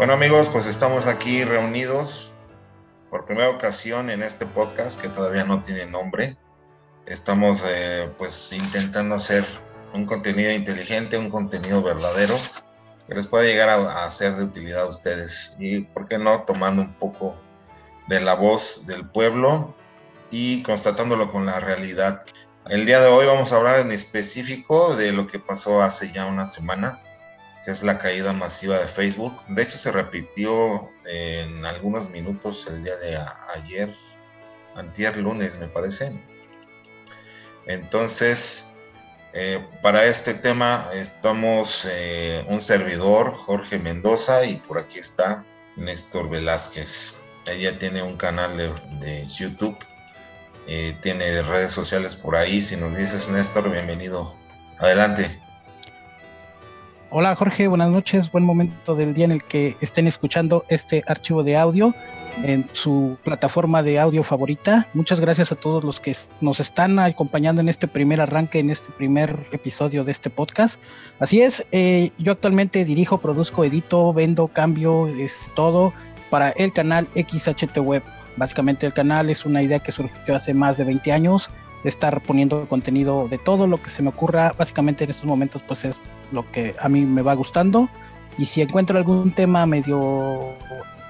Bueno amigos, pues estamos aquí reunidos por primera ocasión en este podcast que todavía no tiene nombre. Estamos eh, pues intentando hacer un contenido inteligente, un contenido verdadero que les pueda llegar a, a, ser de utilidad a ustedes y, ¿por qué no?, tomando un poco de la voz del pueblo y constatándolo con la realidad. El día de hoy vamos a hablar en específico de lo que pasó hace ya una semana que es la caída masiva de Facebook. De hecho, se repitió en algunos minutos el día de ayer, antier lunes, me parece. Entonces, eh, para este tema estamos eh, un servidor, Jorge Mendoza, y por aquí está Néstor Velázquez. Ella tiene un canal de, YouTube, eh, tiene redes sociales por ahí. Si nos dices, Néstor, bienvenido. Adelante. Hola Jorge, buenas noches. Buen momento del día en el que estén escuchando este archivo de audio en su plataforma de audio favorita. Muchas gracias a todos los que nos están acompañando en este primer arranque, en este primer episodio de este podcast. Así es, eh, yo actualmente dirijo, produzco, edito, vendo, cambio, es todo para el canal XHT Web. Básicamente el canal es una idea que surgió hace más de 20 años de estar poniendo contenido de todo lo que se me ocurra. Básicamente en estos momentos pues es lo que a mí me va gustando. Y si encuentro algún tema medio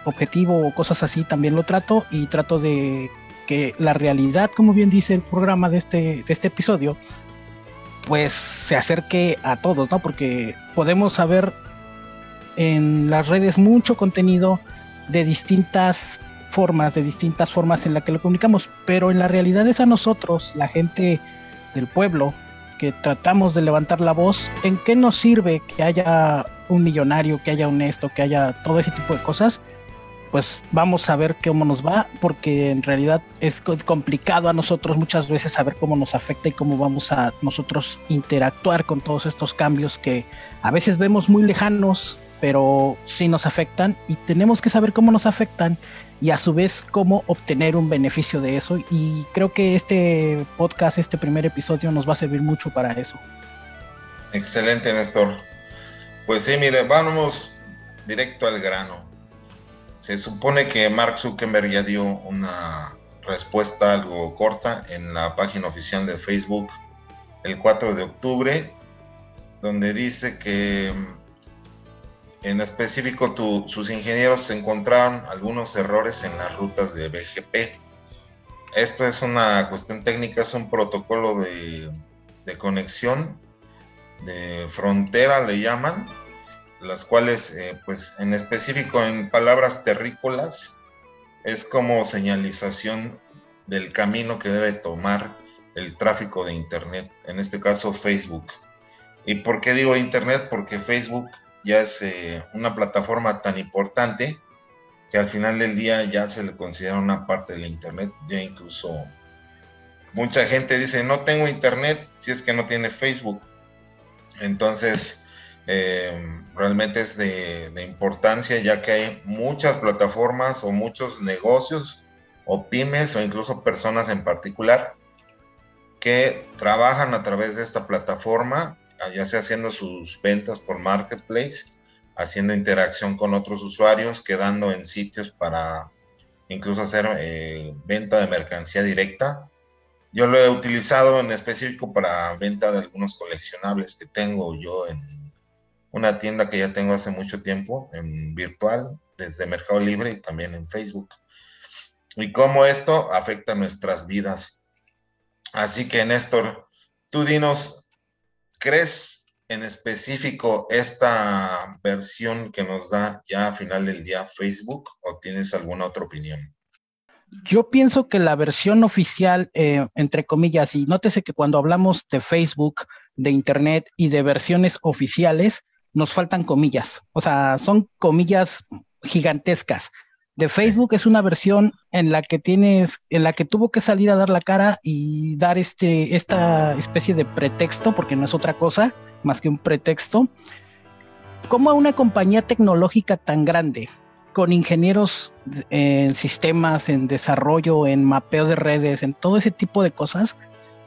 objetivo o cosas así, también lo trato y trato de que la realidad, como bien dice el programa de este, de este episodio, pues se acerque a todos, ¿no? Porque podemos saber en las redes mucho contenido de distintas formas, de distintas formas en la que lo comunicamos, pero en la realidad es a nosotros, la gente del pueblo, que tratamos de levantar la voz, ¿en qué nos sirve que haya un millonario, que haya un esto, que haya todo ese tipo de cosas? Pues vamos a ver cómo nos va, porque en realidad es complicado a nosotros muchas veces saber cómo nos afecta y cómo vamos a nosotros interactuar con todos estos cambios que a veces vemos muy lejanos, pero sí nos afectan y tenemos que saber cómo nos afectan y a su vez cómo obtener un beneficio de eso. Y creo que este podcast, este primer episodio nos va a servir mucho para eso. Excelente, Néstor. Pues sí, mire, vamos directo al grano. Se supone que Mark Zuckerberg ya dio una respuesta algo corta en la página oficial de Facebook el 4 de octubre, donde dice que en específico, sus ingenieros encontraron algunos errores en las rutas de BGP. Esto es una cuestión técnica, es un protocolo de, conexión de frontera, le llaman, las cuales, eh, pues en específico en palabras terrícolas, es como señalización del camino que debe tomar el tráfico de Internet, en este caso Facebook. ¿Y por qué digo Internet? Porque Facebook ya es eh, una plataforma tan importante que al final del día ya se le considera una parte del Internet, ya incluso mucha gente dice, no tengo Internet si es que no tiene Facebook. Entonces, eh, realmente es de, de, importancia ya que hay muchas plataformas o muchos negocios o pymes o incluso personas en particular que trabajan a través de esta plataforma ya sea haciendo sus ventas por marketplace, haciendo interacción con otros usuarios, quedando en sitios para incluso hacer eh, venta de mercancía directa. Yo lo he utilizado en específico para venta de algunos coleccionables que tengo yo en una tienda que ya tengo hace mucho tiempo, en virtual, desde Mercado Libre y también en Facebook. Y cómo esto afecta nuestras vidas. Así que Néstor, tú dinos ¿Crees en específico esta versión que nos da ya a final del día Facebook o tienes alguna otra opinión? Yo pienso que la versión oficial, eh, entre comillas, y nótese que cuando hablamos de Facebook, de Internet y de versiones oficiales, nos faltan comillas. O sea, son comillas gigantescas de Facebook es una versión en la que tienes, en la que tuvo que salir a dar la cara y dar este, esta especie de pretexto, porque no es otra cosa más que un pretexto. Como a una compañía tecnológica tan grande, con ingenieros en sistemas, en desarrollo, en mapeo de redes, en todo ese tipo de cosas,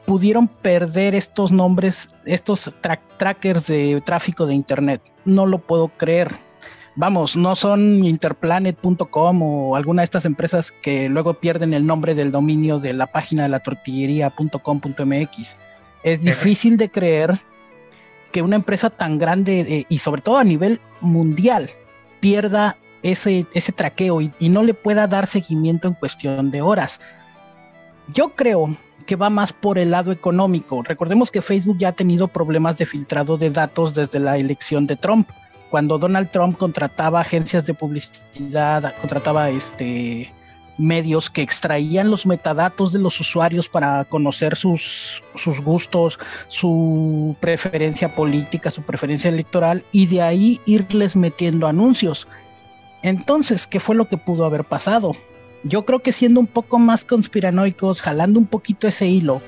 pudieron perder estos nombres, estos trackers de tráfico de Internet. No lo puedo creer vamos, no son interplanet.com o alguna de estas empresas que luego pierden el nombre del dominio de la página de la tortillería.com.mx. Es difícil de creer que una empresa tan grande eh, y sobre todo a nivel mundial pierda ese, ese traqueo y, y no le pueda dar seguimiento en cuestión de horas. Yo creo que va más por el lado económico. Recordemos que Facebook ya ha tenido problemas de filtrado de datos desde la elección de Trump cuando Donald Trump contrataba agencias de publicidad, contrataba este medios que extraían los metadatos de los usuarios para conocer sus, sus gustos, su preferencia política, su preferencia electoral y de ahí irles metiendo anuncios. Entonces, ¿qué fue lo que pudo haber pasado? Yo creo que siendo un poco más conspiranoicos, jalando un poquito ese hilo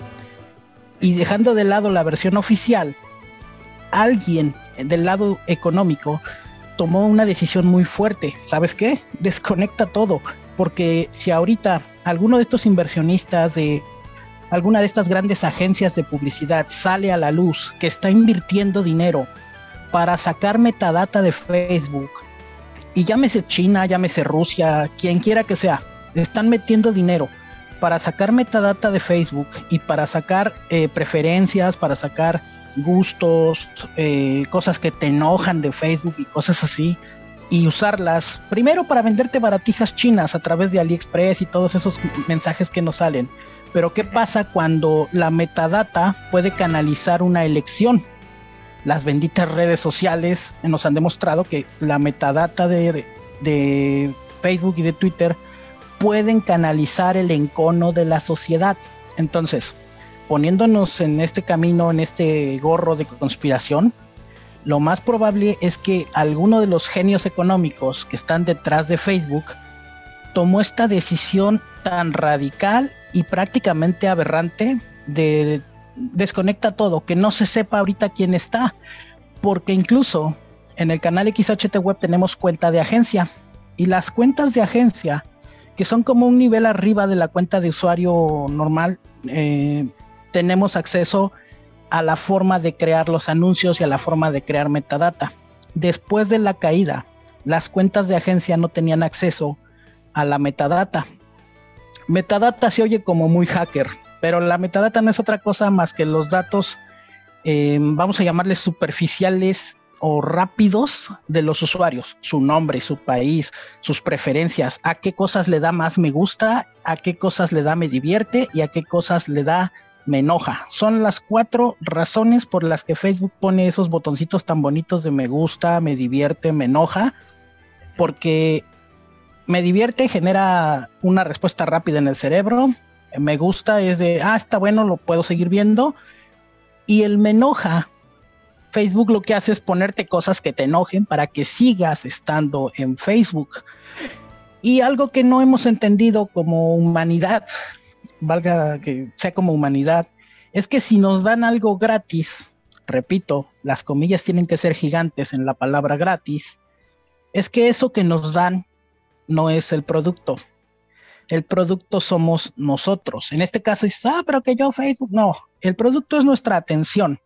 y dejando de lado la versión oficial, alguien del lado económico tomó una decisión muy fuerte. ¿Sabes qué? Desconecta todo. Porque si ahorita alguno de estos inversionistas de alguna de estas grandes agencias de publicidad sale a la luz que está invirtiendo dinero para sacar metadata de Facebook, y llámese China, llámese Rusia, quien quiera que sea, están metiendo dinero para sacar metadata de Facebook y para sacar eh, preferencias, para sacar gustos, eh, cosas que te enojan de Facebook y cosas así, y usarlas primero para venderte baratijas chinas a través de AliExpress y todos esos mensajes que nos salen. Pero ¿qué pasa cuando la metadata puede canalizar una elección? Las benditas redes sociales nos han demostrado que la metadata de, de Facebook y de Twitter pueden canalizar el encono de la sociedad. Entonces, poniéndonos en este camino, en este gorro de conspiración, lo más probable es que alguno de los genios económicos que están detrás de Facebook tomó esta decisión tan radical y prácticamente aberrante de desconecta todo, que no se sepa ahorita quién está, porque incluso en el canal XHT Web tenemos cuenta de agencia y las cuentas de agencia, que son como un nivel arriba de la cuenta de usuario normal, eh, tenemos acceso a la forma de crear los anuncios y a la forma de crear metadata. Después de la caída, las cuentas de agencia no tenían acceso a la metadata. Metadata se oye como muy hacker, pero la metadata no es otra cosa más que los datos, eh, vamos a llamarles superficiales o rápidos de los usuarios, su nombre, su país, sus preferencias, a qué cosas le da más me gusta, a qué cosas le da me divierte y a qué cosas le da me enoja. Son las cuatro razones por las que Facebook pone esos botoncitos tan bonitos de me gusta, me divierte, me enoja, porque me divierte, genera una respuesta rápida en el cerebro. Me gusta es de, ah, está bueno, lo puedo seguir viendo. Y el me enoja, Facebook lo que hace es ponerte cosas que te enojen para que sigas estando en Facebook. Y algo que no hemos entendido como humanidad valga que sea como humanidad, es que si nos dan algo gratis, repito, las comillas tienen que ser gigantes en la palabra gratis, es que eso que nos dan no es el producto. El producto somos nosotros. En este caso dices, ah, pero que yo Facebook, no, el producto es nuestra atención.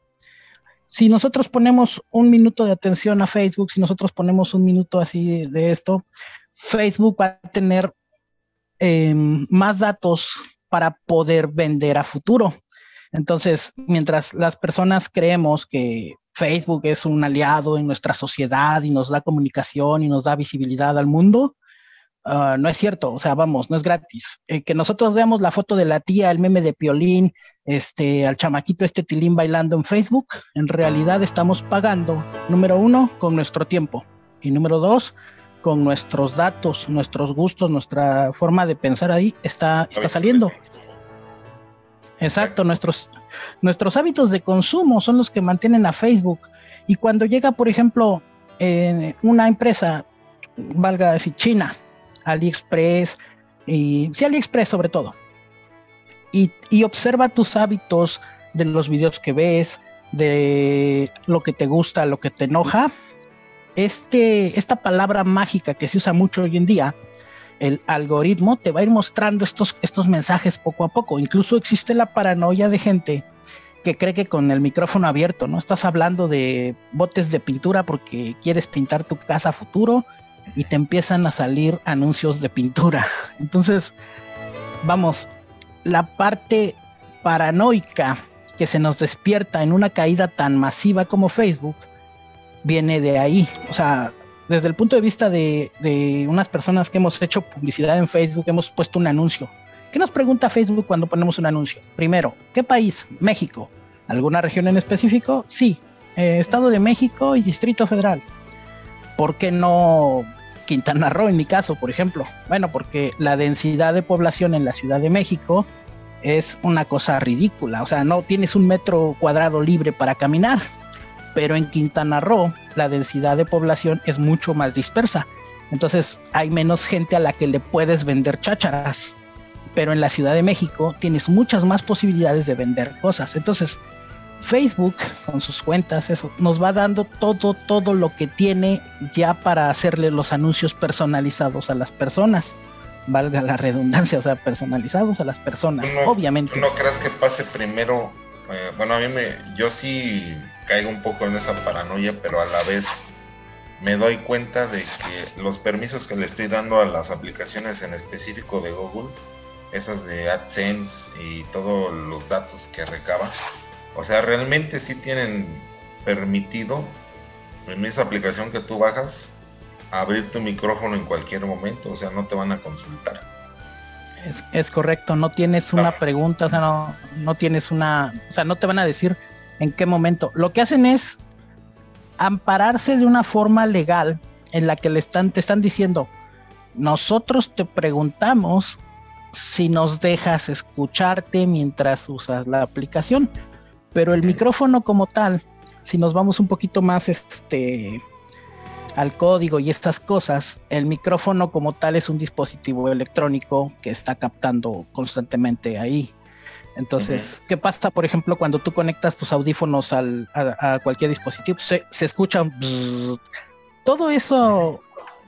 Si nosotros ponemos un minuto de atención a Facebook, si nosotros ponemos un minuto así de esto, Facebook va a tener em, más datos para poder vender a futuro. Entonces, mientras las personas creemos que Facebook es un aliado en nuestra sociedad y nos da comunicación y nos da visibilidad al mundo, ah, no es cierto. O sea, vamos, no es gratis. Eh, que nosotros veamos la foto de la tía, el meme de Piolín, este, al chamaquito este tilín bailando en Facebook, en realidad estamos pagando, número uno, con nuestro tiempo. Y número dos, con nuestros datos, nuestros gustos, nuestra forma de pensar ahí está, está saliendo. Exacto, nuestros, nuestros hábitos de consumo son los que mantienen a Facebook. Y cuando llega, por ejemplo, una empresa, valga decir China, AliExpress, y sí, AliExpress sobre todo, y, y observa tus hábitos de los videos que ves, de lo que te gusta, lo que te enoja, este, esta palabra mágica que se usa mucho hoy en día, el algoritmo te va a ir mostrando estos, estos mensajes poco a poco. Incluso existe la paranoia de gente que cree que con el micrófono abierto, ¿no? Estás hablando de botes de pintura porque quieres pintar tu casa futuro y te empiezan a salir anuncios de pintura. Entonces, vamos, la parte paranoica que se nos despierta en una caída tan masiva como Facebook viene de ahí. O sea, desde el punto de vista de, de unas personas que hemos hecho publicidad en Facebook, hemos puesto un anuncio ¿Qué nos pregunta Facebook cuando ponemos un anuncio? Primero, ¿qué país? México. ¿Alguna región en específico? Sí. Eh, Estado de México y Distrito Federal. ¿Por qué no Quintana Roo en mi caso, por ejemplo? Bueno, porque la densidad de población en la Ciudad de México es una cosa ridícula. O sea, no tienes un metro cuadrado libre para caminar. Pero en Quintana Roo la densidad de población es mucho más dispersa. Entonces hay menos gente a la que le puedes vender chácharas pero en la Ciudad de México tienes muchas más posibilidades de vender cosas. Entonces, Facebook con sus cuentas, eso nos va dando todo, todo lo que tiene ya para hacerle los anuncios personalizados a las personas. Valga la redundancia, o sea, personalizados a las personas, obviamente. ¿No crees que pase primero? Eh, bueno, a mí me, yo sí caigo un poco en esa paranoia, pero a la vez me doy cuenta de que los permisos que le estoy dando a las aplicaciones en específico de Google esas de AdSense y todos los datos que recaba. O sea, realmente sí tienen permitido en esa aplicación que tú bajas abrir tu micrófono en cualquier momento, o sea, no te van a consultar. Es, correcto, no tienes una pregunta, o sea, no, no tienes una, o sea, no te van a decir en qué momento. Lo que hacen es ampararse de una forma legal en la que le están, te están diciendo, nosotros te preguntamos si nos dejas escucharte mientras usas la aplicación. Pero el micrófono como tal, si nos vamos un poquito más este al código y estas cosas, el micrófono como tal es un dispositivo electrónico que está captando constantemente ahí. Entonces, ¿qué pasa, por ejemplo, cuando tú conectas tus audífonos a, cualquier dispositivo? Se, se escucha todo eso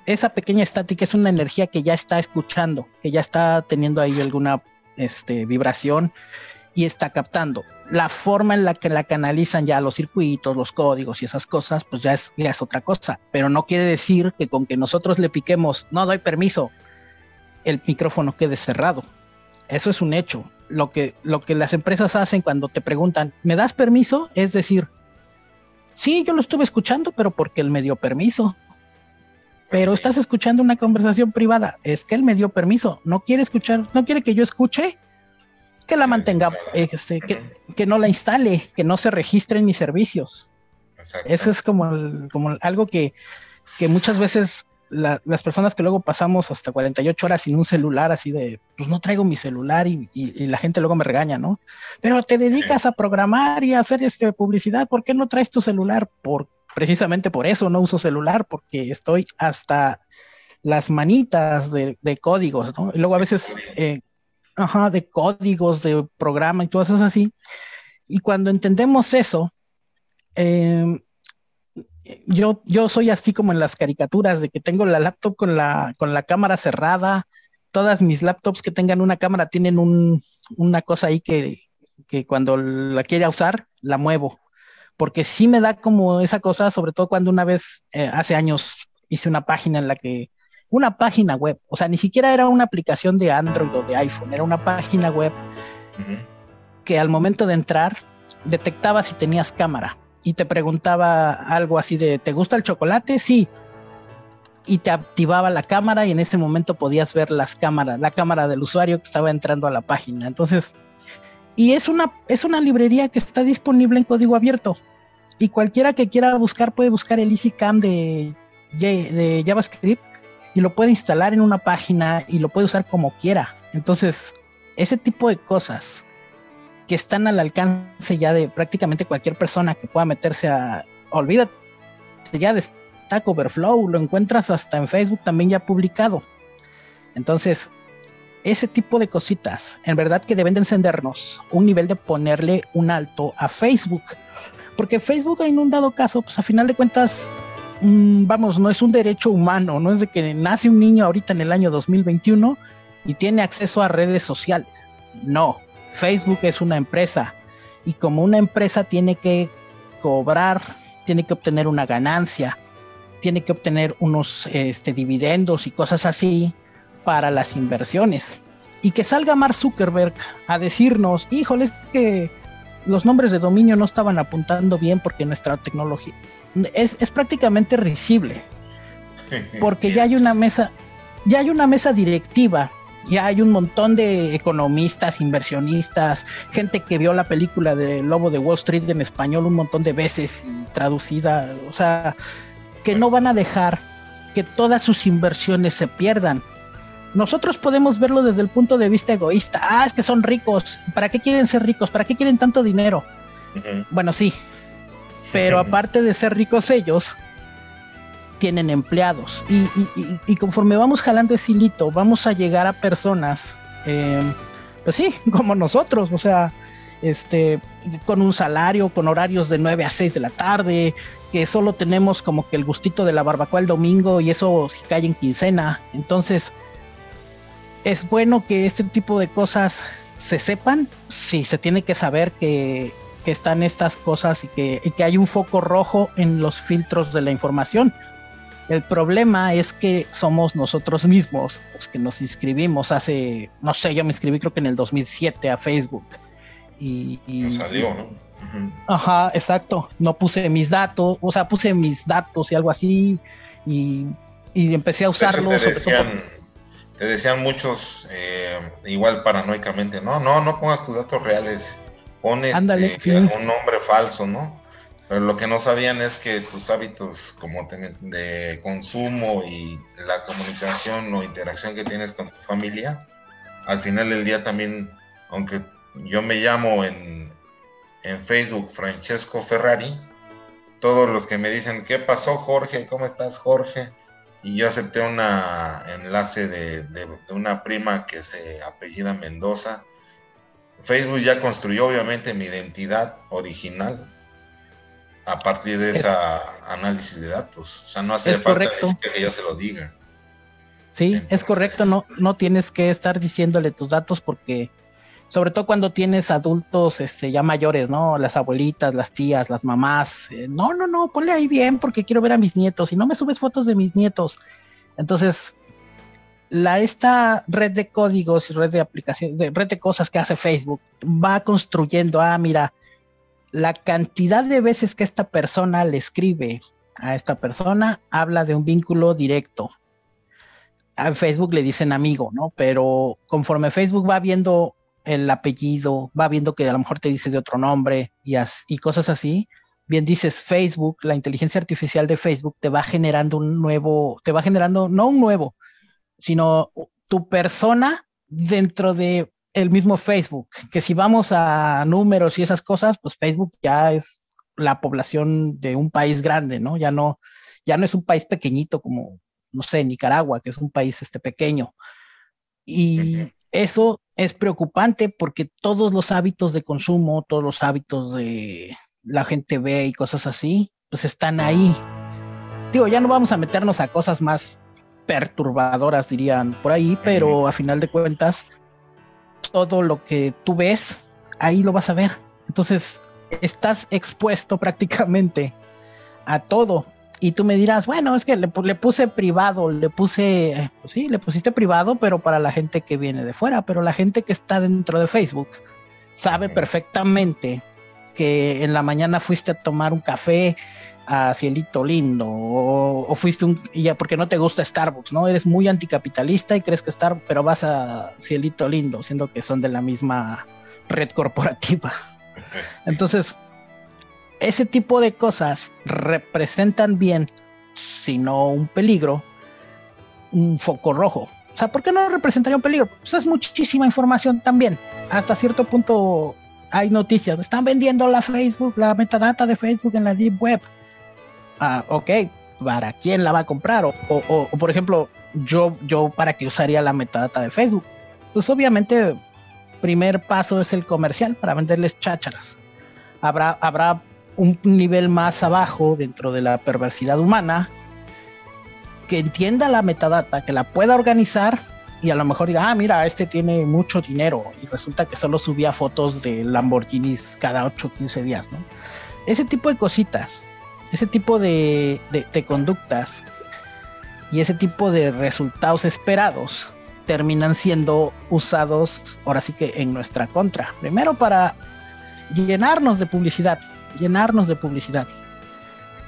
esa pequeña estática es una energía que ya está escuchando, que ya está teniendo ahí alguna este, vibración y está captando. La forma en la que la canalizan ya los circuitos, los códigos y esas cosas, pues ya es, ya es otra cosa. Pero no quiere decir que con que nosotros le piquemos, no doy permiso, el micrófono quede cerrado. Eso es un hecho. Lo que, lo que las empresas hacen cuando te preguntan, ¿me das permiso? Es decir, sí, yo lo estuve escuchando, pero porque él me dio permiso pero estás escuchando una conversación privada. Es que él me dio permiso. No quiere escuchar, no quiere que yo escuche, que la mantenga, este, que, no la instale, que no se registren mis servicios. Eso es como, como algo que, que muchas veces las personas que luego pasamos hasta 48 horas sin un celular, así de, pues no traigo mi celular y, la gente luego me regaña, ¿no? Pero te dedicas a programar y a hacer este, publicidad, ¿por qué no traes tu celular? Por, precisamente por eso no uso celular, porque estoy hasta las manitas de, códigos, ¿no? Y luego a veces, eh, ajá, de códigos, de programa y todo eso así. Y cuando entendemos eso, eh, yo, yo soy así como en las caricaturas, de que tengo la laptop con la, con la cámara cerrada. Todas mis laptops que tengan una cámara tienen un, una cosa ahí que, que cuando la quiera usar, la muevo. Porque sí me da como esa cosa, sobre todo cuando una vez, eh, hace años, hice una página en la que, una página web, o sea, ni siquiera era una aplicación de Android o de iPhone, era una página web que al momento de entrar detectaba si tenías cámara y te preguntaba algo así de, ¿te gusta el chocolate? Sí. Y te activaba la cámara y en ese momento podías ver las cámaras, la cámara del usuario que estaba entrando a la página. Entonces, y es una, es una librería que está disponible en código abierto. Y cualquiera que quiera buscar puede buscar el EasyCam de, de JavaScript y lo puede instalar en una página y lo puede usar como quiera. Entonces, ese tipo de cosas que están al alcance ya de prácticamente cualquier persona que pueda meterse a, olvídate ya de Stack Overflow, lo encuentras hasta en Facebook también ya publicado. Entonces, ese tipo de cositas, en verdad que deben de encendernos un nivel de ponerle un alto a Facebook. Porque Facebook en un dado caso, pues a final de cuentas, mm, vamos, no es un derecho humano, no es de que nace un niño ahorita en el año 2021 y tiene acceso a redes sociales. No, Facebook es una empresa y como una empresa tiene que cobrar, tiene que obtener una ganancia, tiene que obtener unos este, dividendos y cosas así para las inversiones. Y que salga Mark Zuckerberg a decirnos, híjole, es que los nombres de dominio no estaban apuntando bien porque nuestra tecnología es, es prácticamente risible. Porque ya hay una mesa, ya hay una mesa directiva ya hay un montón de economistas, inversionistas, gente que vio la película de Lobo de Wall Street en español un montón de veces y traducida, o sea, que no van a dejar que todas sus inversiones se pierdan. Nosotros podemos verlo desde el punto de vista egoísta. Ah, es que son ricos. ¿Para qué quieren ser ricos? ¿Para qué quieren tanto dinero? Bueno, sí. Pero aparte de ser ricos ellos, tienen empleados. Y, conforme vamos jalando ese hilito, vamos a llegar a personas, em, pues sí, como nosotros, o sea, este, con un salario, con horarios de 9 a 6 de la tarde, que solo tenemos como que el gustito de la barbacoa el domingo y eso si cae en quincena. Entonces, es bueno que este tipo de cosas se sepan. Sí, se tiene que saber que, están estas cosas y que, y que hay un foco rojo en los filtros de la información el problema es que somos nosotros mismos los que nos inscribimos hace, no sé, yo me inscribí creo que en el 2007 a Facebook. Y, salió, ¿no? Ajá, exacto. No puse mis datos, o sea, puse mis datos y algo así y, empecé a usarlos. Te decían, muchos, eh, igual paranoicamente, no, no, no pongas tus datos reales, pones este, un nombre falso, ¿no? Pero lo que no sabían es que tus hábitos como de consumo y la comunicación o interacción que tienes con tu familia, al final del día también, aunque yo me llamo en, Facebook Francesco Ferrari, todos los que me dicen, ¿qué pasó Jorge? ¿Cómo estás Jorge? Y yo acepté un enlace de, de, una prima que se apellida Mendoza. Facebook ya construyó obviamente mi identidad original, a partir de ese análisis de datos. O sea, no hace falta que yo se lo diga. Sí, es correcto, no, no tienes que estar diciéndole tus datos porque, sobre todo cuando tienes adultos este, ya mayores, ¿no? Las abuelitas, las tías, las mamás. Eh, no, no, no, ponle ahí bien porque quiero ver a mis nietos y no me subes fotos de mis nietos. Entonces, la, esta red de códigos y red de aplicaciones, de red de cosas que hace Facebook va construyendo, ah, mira, la cantidad de veces que esta persona le escribe a esta persona habla de un vínculo directo. A Facebook le dicen amigo, ¿no? Pero conforme Facebook va viendo el apellido, va viendo que a lo mejor te dice de otro nombre y, y cosas así, bien dices Facebook, la inteligencia artificial de Facebook te va generando un nuevo, te va generando, no un nuevo, sino tu persona dentro de el mismo Facebook, que si vamos a números y esas cosas, pues Facebook ya es la población de un país grande, ¿no? Ya no, ya no es un país pequeñito como, no sé, Nicaragua, que es un país este pequeño. Y eso es preocupante porque todos los hábitos de consumo, todos los hábitos de la gente ve y cosas así, pues están ahí. Digo, ya no vamos a meternos a cosas más perturbadoras, dirían por ahí, pero a final de cuentas, todo lo que tú ves, ahí lo vas a ver. Entonces, estás expuesto prácticamente a todo. Y tú me dirás, bueno, es que le, puse privado, le puse, pues sí, le pusiste privado, pero para la gente que viene de fuera, pero la gente que está dentro de Facebook sabe perfectamente que en la mañana fuiste a tomar un café a Cielito Lindo o, fuiste un ya porque no te gusta Starbucks, ¿no? Eres muy anticapitalista y crees que Starbucks, pero vas a Cielito Lindo, siendo que son de la misma red corporativa. Entonces, ese tipo de cosas representan bien, si no un peligro, un foco rojo. O sea, ¿por qué no representaría un peligro? Pues es muchísima información también. Hasta cierto punto hay noticias. Están vendiendo la Facebook, la metadata de Facebook en la Deep Web ah, ok, ¿para quién la va a comprar? O, por ejemplo, yo, yo para qué usaría la metadata de Facebook. Pues obviamente, primer paso es el comercial para venderles chácharas. Habrá, habrá un nivel más abajo dentro de la perversidad humana que entienda la metadata, que la pueda organizar y a lo mejor diga, ah, mira, este tiene mucho dinero y resulta que solo subía fotos de Lamborghinis cada 8 o 15 días, ¿no? Ese tipo de cositas, ese tipo de, de conductas y ese tipo de resultados esperados terminan siendo usados ahora sí que en nuestra contra. Primero para llenarnos de publicidad, llenarnos de publicidad.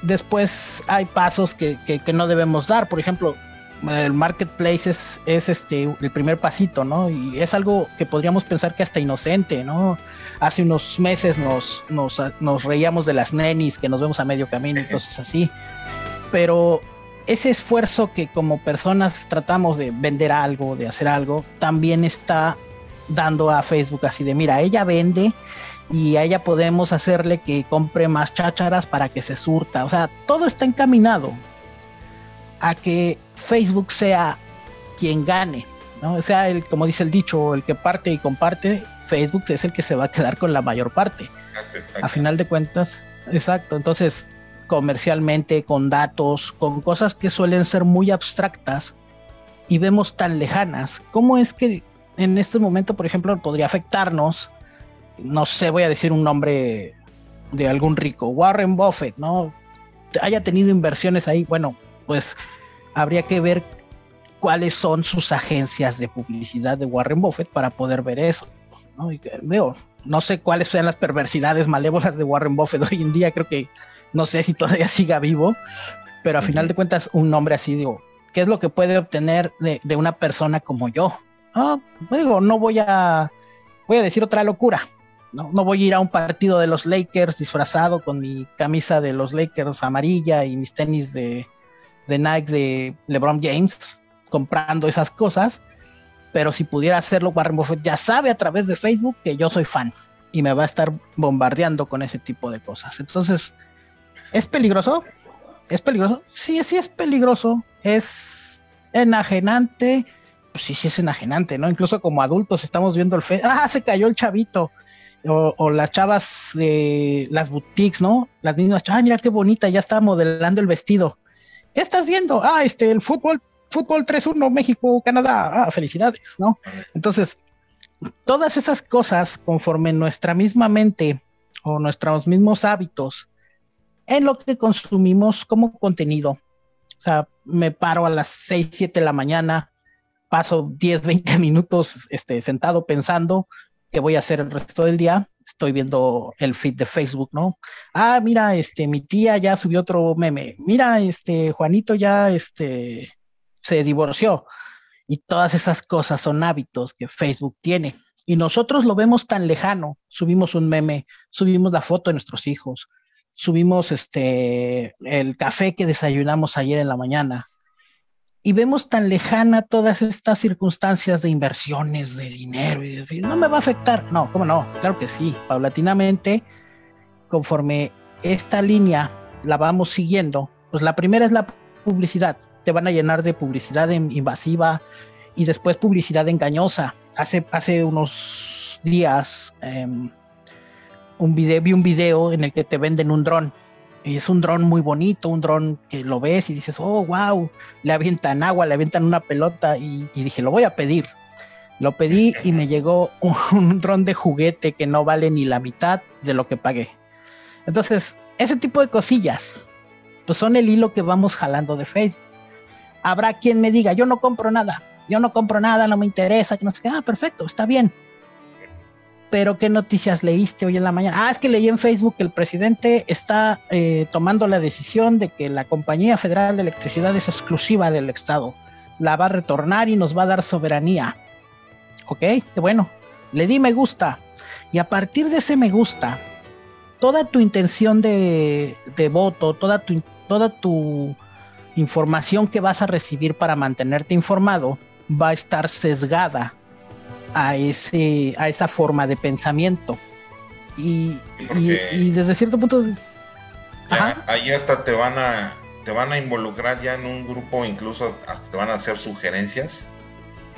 Después hay pasos que, que, no debemos dar. Por ejemplo, el marketplace es, es, este el primer pasito, ¿no? Y es algo que podríamos pensar que hasta inocente, ¿no? Hace unos meses nos, nos, nos reíamos de las nenis que nos vemos a medio camino y cosas así. Pero ese esfuerzo que como personas tratamos de vender algo, de hacer algo, también está dando a Facebook así de, mira, ella vende y a ella podemos hacerle que compre más chácharas para que se surta. O sea, todo está encaminado a que Facebook sea quien gane, ¿no? O sea, el, como dice el dicho, el que parte y comparte, Facebook es el que se va a quedar con la mayor parte. A final de cuentas, exacto. Entonces, comercialmente, con datos, con cosas que suelen ser muy abstractas y vemos tan lejanas. ¿Cómo es que en este momento, por ejemplo, podría afectarnos? No sé, voy a decir un nombre de algún rico, Warren Buffett, ¿no? Haya tenido inversiones ahí, bueno, pues habría que ver cuáles son sus agencias de publicidad de Warren Buffett para poder ver eso. ¿no? no sé cuáles sean las perversidades malévolas de Warren Buffett hoy en día, creo que no sé si todavía siga vivo, pero a final de cuentas un nombre así, digo, ¿qué es lo que puede obtener de, una persona como yo? Pues digo, no voy a, voy a decir otra locura. No, no voy a ir a un partido de los Lakers disfrazado con mi camisa de los Lakers amarilla y mis tenis de, de Nike de LeBron James comprando esas cosas. Pero si pudiera hacerlo, Warren Buffett ya sabe a través de Facebook que yo soy fan y me va a estar bombardeando con ese tipo de cosas. Entonces, ¿Es peligroso? ¿Es peligroso? Sí, sí es peligroso. Es enajenante. Pues sí, sí es enajenante, ¿no? Incluso como adultos estamos viendo el fe. ¡Ah, se cayó el chavito! O, las chavas de las boutiques, ¿no? Las mismas, ¡ah, mira qué bonita! Ya está modelando el vestido. ¿Qué estás viendo? Ah, este, el fútbol, fútbol 3-1, México, Canadá. Ah, felicidades, ¿no? Entonces, todas esas cosas, conforme nuestra misma mente o nuestros mismos hábitos en lo que consumimos como contenido. O sea, me paro a las 6, 7 de la mañana, paso 10, 20 minutos este, sentado pensando qué voy a hacer el resto del día. Estoy viendo el feed de Facebook, ¿no? Ah, mira, este, mi tía ya subió otro meme. Mira, este, Juanito ya, este, se divorció. Y todas esas cosas son hábitos que Facebook tiene. Y nosotros lo vemos tan lejano. Subimos un meme, subimos la foto de nuestros hijos, subimos este el café que desayunamos ayer en la mañana y vemos tan lejana todas estas circunstancias de inversiones, de dinero y decir, no me va a afectar. No, ¿cómo no? Claro que sí, paulatinamente, conforme esta línea la vamos siguiendo, pues la primera es la publicidad. Te van a llenar de publicidad invasiva y después publicidad engañosa. Hace, hace unos días eh, un video, vi un video en el que te venden un dron. Y es un dron muy bonito, un dron que lo ves y dices, oh, wow, le avientan agua, le avientan una pelota y, dije, lo voy a pedir. Lo pedí y me llegó un, dron de juguete que no vale ni la mitad de lo que pagué. Entonces, ese tipo de cosillas, pues son el hilo que vamos jalando de Facebook. Habrá quien me diga, yo no compro nada, yo no compro nada, no me interesa, que no sé qué, ah, perfecto, está bien pero ¿qué noticias leíste hoy en la mañana? Ah, es que leí en Facebook que el presidente está eh, tomando la decisión de que la Compañía Federal de Electricidad es exclusiva del Estado. La va a retornar y nos va a dar soberanía. Ok, qué bueno. Le di me gusta. Y a partir de ese me gusta, toda tu intención de, voto, toda tu, toda tu información que vas a recibir para mantenerte informado va a estar sesgada a, ese, a esa forma de pensamiento. Y, desde cierto punto... ahí hasta te van a te van a involucrar ya en un grupo, incluso hasta te van a hacer sugerencias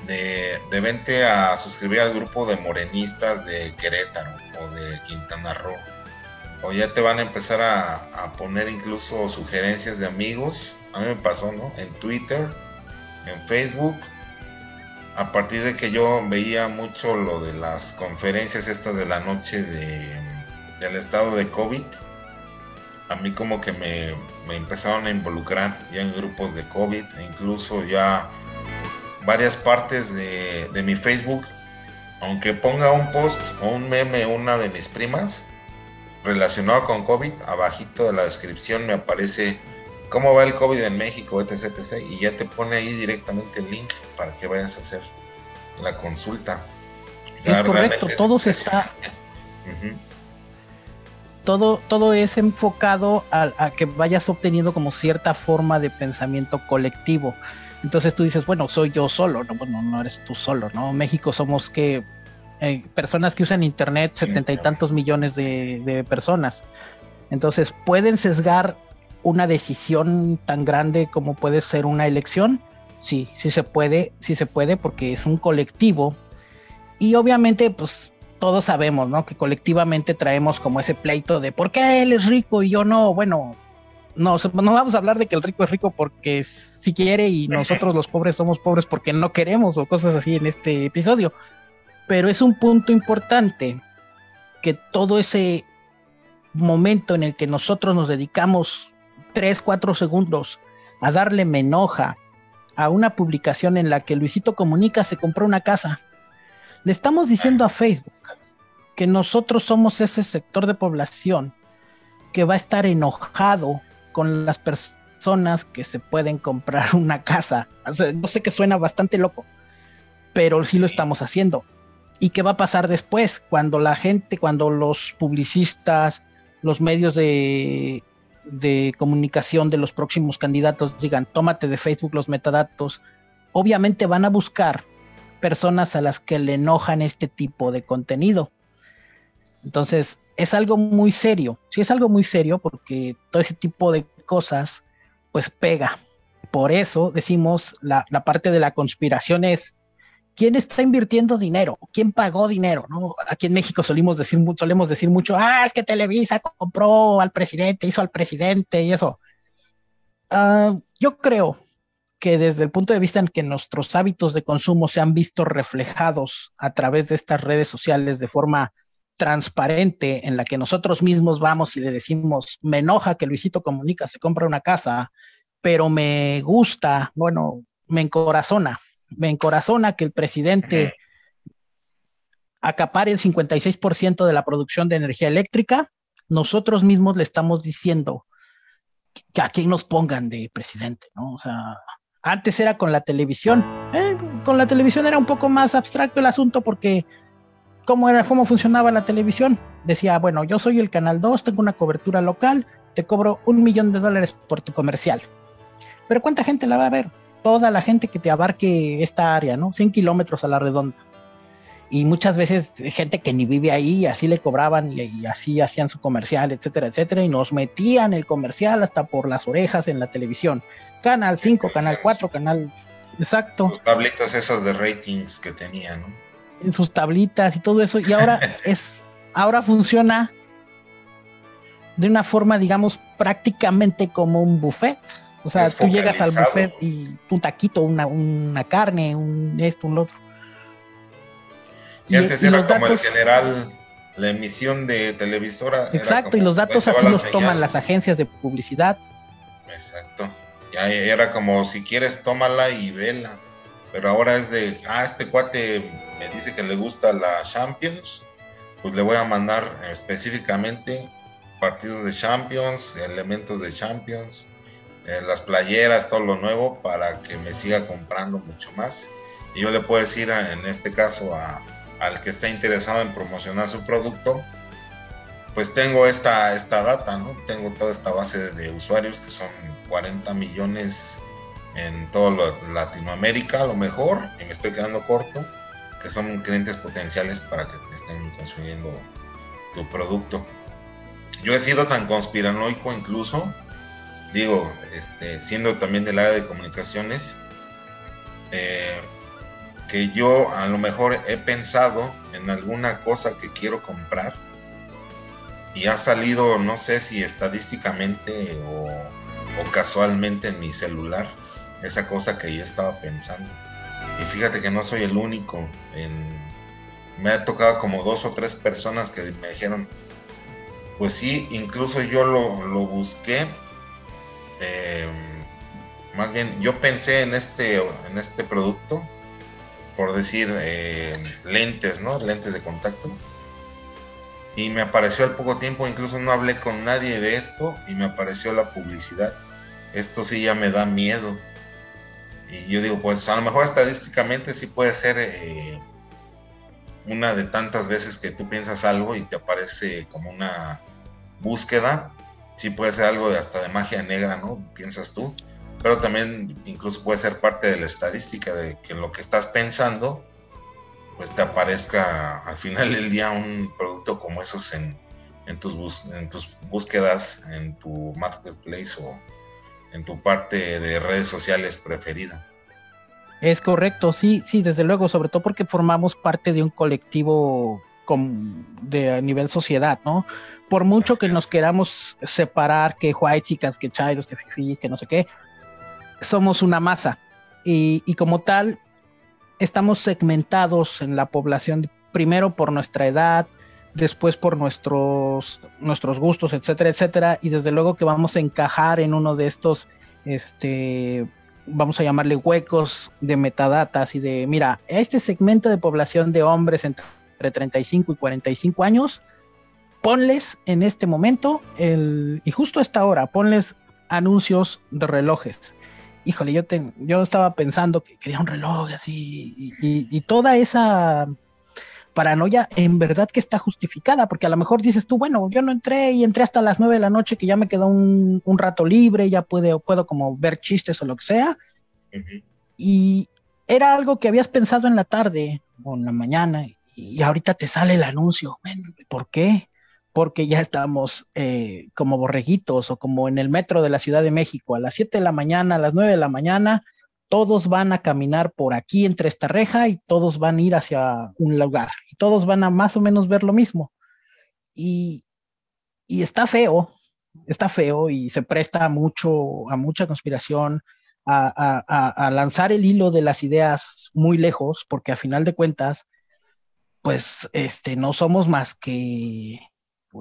de, de vente a suscribir al grupo de morenistas de Querétaro o de Quintana Roo. O ya te van a empezar a, a, poner incluso sugerencias de amigos. A mí me pasó, ¿no? En Twitter, en Facebook, a partir de que yo veía mucho lo de las conferencias estas de la noche de, del estado de COVID, a mí como que me, empezaron a involucrar ya en grupos de COVID e incluso ya varias partes de, de mi Facebook, aunque ponga un post o un meme una de mis primas relacionado con COVID, abajito de la descripción me aparece cómo va el COVID en México, etc, etc. Y ya te pone ahí directamente el link para que vayas a hacer la consulta. es correcto, todo se está... todo, todo es enfocado a, que vayas obteniendo como cierta forma de pensamiento colectivo. Entonces tú dices, bueno, soy yo solo, no, bueno, no eres tú solo, ¿no? México somos que eh, personas que usan internet, setenta y tantos millones de, de personas. Entonces pueden sesgar una decisión tan grande como puede ser una elección? Sí, sí se puede, sí se puede porque es un colectivo y obviamente pues todos sabemos, ¿no? Que colectivamente traemos como ese pleito de ¿por qué él es rico y yo no? Bueno, no, no vamos a hablar de que el rico es rico porque si quiere y nosotros los pobres somos pobres porque no queremos o cosas así en este episodio. Pero es un punto importante que todo ese momento en el que nosotros nos dedicamos 3, 4 segundos a darle me enoja a una publicación en la que Luisito Comunica se compró una casa. Le estamos diciendo a Facebook que nosotros somos ese sector de población que va a estar enojado con las personas que se pueden comprar una casa. no sé que suena bastante loco, pero sí lo estamos haciendo. ¿Y qué va a pasar después? Cuando la gente, cuando los publicistas, los medios de de comunicación de los próximos candidatos digan, tómate de Facebook los metadatos, obviamente van a buscar personas a las que le enojan este tipo de contenido. Entonces, es algo muy serio, sí es algo muy serio porque todo ese tipo de cosas pues pega. Por eso decimos la, la parte de la conspiración es ¿quién está invirtiendo dinero? ¿Quién pagó dinero? ¿No? Aquí en México solemos decir, solemos decir mucho, ah, es que Televisa compró al presidente, hizo al presidente y eso. Ah, yo creo que desde el punto de vista en que nuestros hábitos de consumo se han visto reflejados a través de estas redes sociales de forma transparente, en la que nosotros mismos vamos y le decimos, me enoja que Luisito Comunica se compra una casa, pero me gusta, bueno, me encorazona me encorazona que el presidente acapare el 56% de la producción de energía eléctrica, nosotros mismos le estamos diciendo que a quién nos pongan de presidente, ¿no? O sea, antes era con la televisión, eh, con la televisión era un poco más abstracto el asunto porque cómo era, cómo funcionaba la televisión. Decía, bueno, yo soy el canal 2, tengo una cobertura local, te cobro un millón de dólares por tu comercial. Pero ¿cuánta gente la va a ver? Toda la gente que te abarque esta área, ¿no? 100 kilómetros a la redonda. Y muchas veces gente que ni vive ahí, así le cobraban y, así hacían su comercial, etcétera, etcétera, y nos metían el comercial hasta por las orejas en la televisión. Canal 5, Canal 4, Canal... Exacto. Sus tablitas esas de ratings que tenían, ¿no? En sus tablitas y todo eso. Y ahora es, ahora funciona de una forma, digamos, prácticamente como un buffet. O sea, tú llegas al buffet y un taquito, una, una carne, un esto, un otro. Y, antes era como el general, la emisión de televisora. Exacto, y los datos así los toman las agencias de publicidad. Exacto. Ya era como si quieres tómala y vela. Pero ahora es de, ah, este cuate me dice que le gusta la Champions, pues le voy a mandar específicamente partidos de Champions, elementos de Champions, eh, las playeras, todo lo nuevo para que me siga comprando mucho más. Y yo le puedo decir en este caso al que está interesado en promocionar su producto, pues tengo esta, esta data, ¿no? Tengo toda esta base de usuarios que son 40 millones en toda Latinoamérica, a lo mejor, y me estoy quedando corto, que son clientes potenciales para que estén consumiendo tu producto. Yo he sido tan conspiranoico incluso digo, este, siendo también del área de comunicaciones, eh, que yo a lo mejor he pensado en alguna cosa que quiero comprar y ha salido, no sé si estadísticamente o, casualmente en mi celular, esa cosa que yo estaba pensando. Y fíjate que no soy el único. me ha tocado como dos o tres personas que me dijeron, pues sí, incluso yo lo, busqué. Eh, más bien, yo pensé en este, en este producto, por decir, eh, lentes, ¿no? Lentes de contacto. Y me apareció al poco tiempo, incluso no hablé con nadie de esto y me apareció la publicidad. Esto sí ya me da miedo. Y yo digo, pues a lo mejor estadísticamente sí puede ser eh, una de tantas veces que tú piensas algo y te aparece como una búsqueda. Sí puede ser algo de hasta de magia negra, ¿no? Piensas tú. Pero también incluso puede ser parte de la estadística de que lo que estás pensando, pues te aparezca al final del día un producto como esos en, en, tus, en tus búsquedas, en tu marketplace o, en tu parte de redes sociales preferida. Es correcto, sí, sí, desde luego, sobre todo porque formamos parte de un colectivo de a nivel sociedad, ¿no? Por mucho que nos queramos separar, que white chicas, que chairos, que fifis, que no sé qué, somos una masa. Y, y, como tal, estamos segmentados en la población, primero por nuestra edad, después por nuestros, nuestros gustos, etcétera, etcétera, y desde luego que vamos a encajar en uno de estos, este, vamos a llamarle huecos de metadatas y de, mira, este segmento de población de hombres entre 35 y 45 años, ponles en este momento, el, y justo a esta hora, ponles anuncios de relojes. Híjole, yo, te, yo estaba pensando que quería un reloj así, y toda esa paranoia en verdad que está justificada, porque a lo mejor dices tú, bueno, yo no entré y entré hasta las nueve de la noche, que ya me quedó un, rato libre, ya puedo, puedo como ver chistes o lo que sea. Y era algo que habías pensado en la tarde o en la mañana y ahorita te sale el anuncio. ¿Por qué? Porque ya estamos eh, como borreguitos o como en el metro de la Ciudad de México a las 7 de la mañana, a las 9 de la mañana, todos van a caminar por aquí entre esta reja y todos van a ir hacia un lugar y todos van a más o menos ver lo mismo. Y, está feo, está feo y se presta mucho a mucha conspiración, a, lanzar el hilo de las ideas muy lejos, porque a final de cuentas, pues este, no somos más que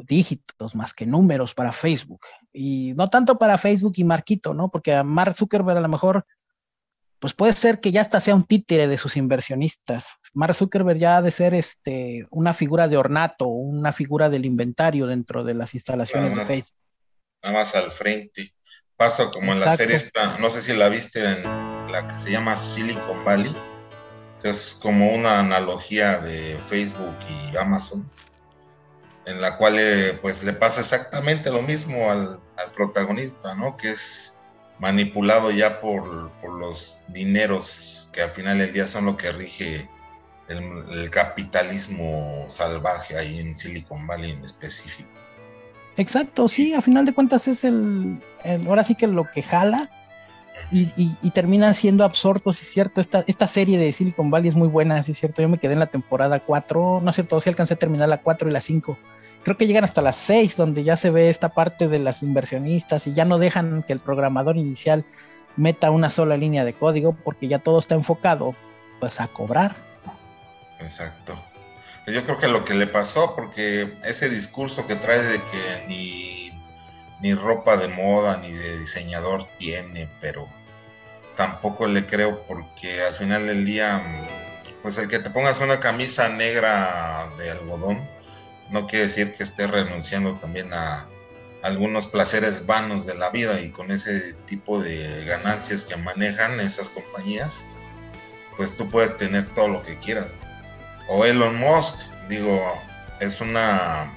dígitos, más que números para Facebook. Y no tanto para Facebook y Marquito, ¿no? Porque a Mark Zuckerberg a lo mejor pues puede ser que ya hasta sea un títere de sus inversionistas. Mark Zuckerberg ya ha de ser este, una figura de ornato, una figura del inventario dentro de las instalaciones de Facebook. Nada más al frente. Pasa como en la serie esta, no sé si la viste en la que se llama Silicon Valley, que es como una analogía de Facebook y Amazon, en la cual eh, pues le pasa exactamente lo mismo al, protagonista, ¿no? Que es manipulado ya por, los dineros que al final del día son lo que rige el, capitalismo salvaje ahí en Silicon Valley en específico. Exacto, sí, a final de cuentas es el, ahora sí que lo que jala y, terminan siendo absortos, es cierto, esta, esta serie de Silicon Valley es muy buena, es cierto, yo me quedé en la temporada 4, no es cierto, sí alcancé a terminar la 4 y la 5 creo que llegan hasta las 6, donde ya se ve esta parte de las inversionistas y ya no dejan que el programador inicial meta una sola línea de código porque ya todo está enfocado pues a cobrar. Exacto. Yo creo que lo que le pasó, porque ese discurso que trae de que ni, ni ropa de moda ni de diseñador tiene, pero tampoco le creo porque al final del día, pues el que te pongas una camisa negra de algodón, no quiere decir que esté renunciando también a algunos placeres vanos de la vida y con ese tipo de ganancias que manejan esas compañías, pues tú puedes tener todo lo que quieras. O Elon Musk, digo, es una